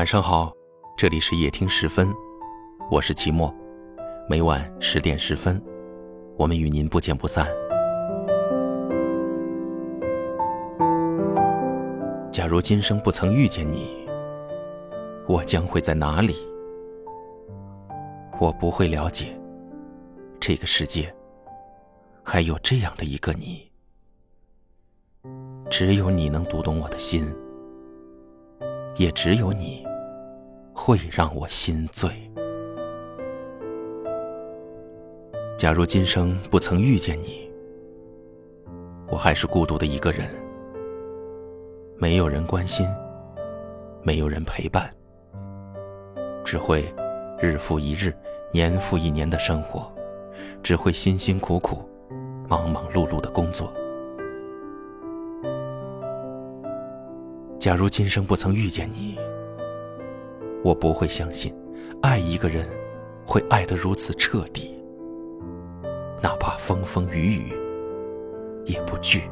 晚上好，这里是夜听十分，我是齐墨，每晚十点十分，我们与您不见不散。假如今生不曾遇见你，我将会在哪里？我不会了解这个世界还有这样的一个你，只有你能读懂我的心。也只有你，会让我心醉。假如今生不曾遇见你，我还是孤独的一个人，没有人关心，没有人陪伴，只会日复一日、年复一年的生活，只会辛辛苦苦、忙忙碌碌的工作。假如今生不曾遇见你，我不会相信，爱一个人会爱得如此彻底，哪怕风风雨雨也不惧。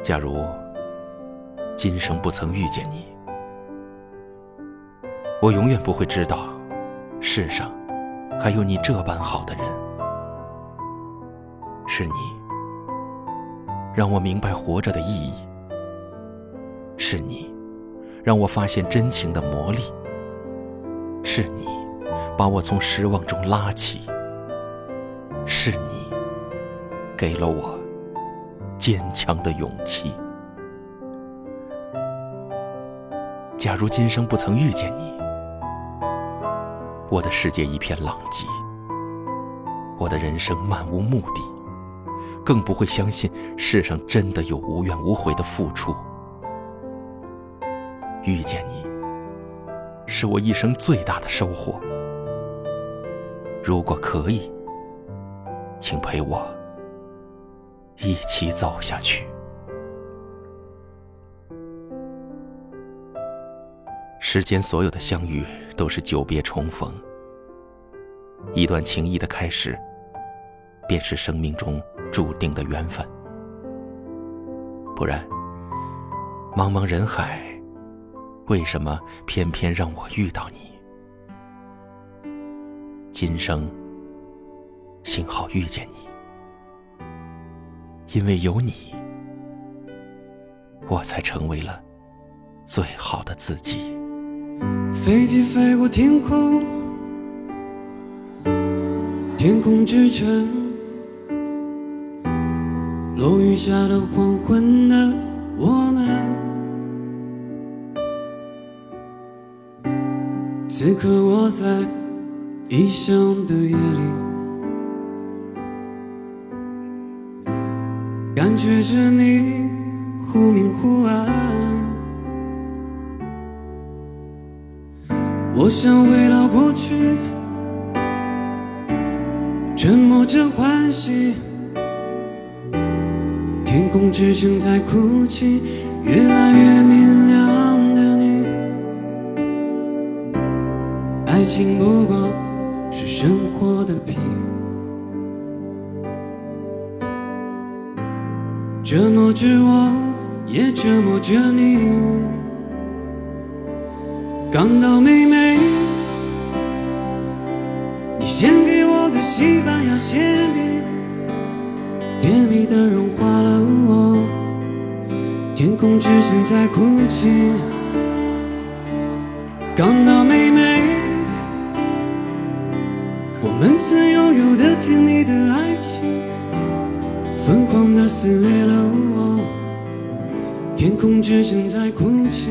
假如今生不曾遇见你，我永远不会知道，世上还有你这般好的人，是你。让我明白活着的意义，是你让我发现真情的魔力，是你把我从失望中拉起，是你给了我坚强的勇气。假如今生不曾遇见你，我的世界一片狼藉，我的人生漫无目的。更不会相信世上真的有无怨无悔的付出。遇见你，是我一生最大的收获。如果可以，请陪我一起走下去。世间所有的相遇都是久别重逢，一段情谊的开始，便是生命中。注定的缘分，不然，茫茫人海，为什么偏偏让我遇到你？今生幸好遇见你，因为有你，我才成为了最好的自己。飞机飞过天空，天空之城。落雨下的黄昏的我们，此刻我在异乡的夜里，感觉着你忽明忽暗。我想回到过去，沉默着欢喜。天空之城在哭泣，越来越明情不过是生活的皮，折磨着我，也折磨着你。港岛妹妹，你献给我的西班牙馅饼。甜蜜的融化了我，天空之城在哭泣。港岛我们曾拥有的甜蜜的爱情，疯狂的撕裂了我，天空之城在哭泣。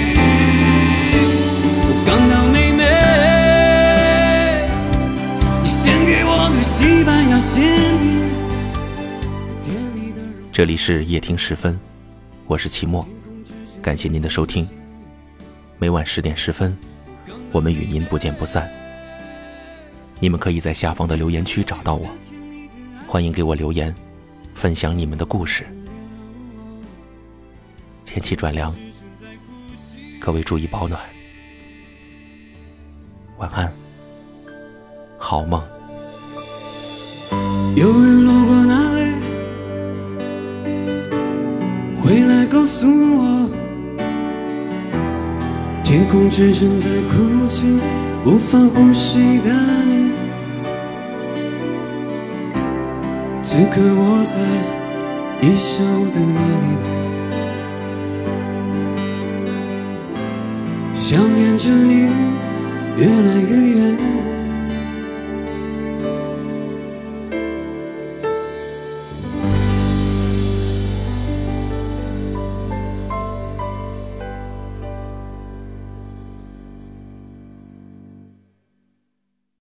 这里是夜听十分，我是齐墨，感谢您的收听。每晚十点十分，我们与您不见不散。你们可以在下方的留言区找到我，欢迎给我留言，分享你们的故事。天气转凉，各位注意保暖，晚安，好梦。有人路过那里，回来告诉我，天空之城在哭泣，无法呼吸的你。此刻我在异乡的夜里，想念着你，越来越远。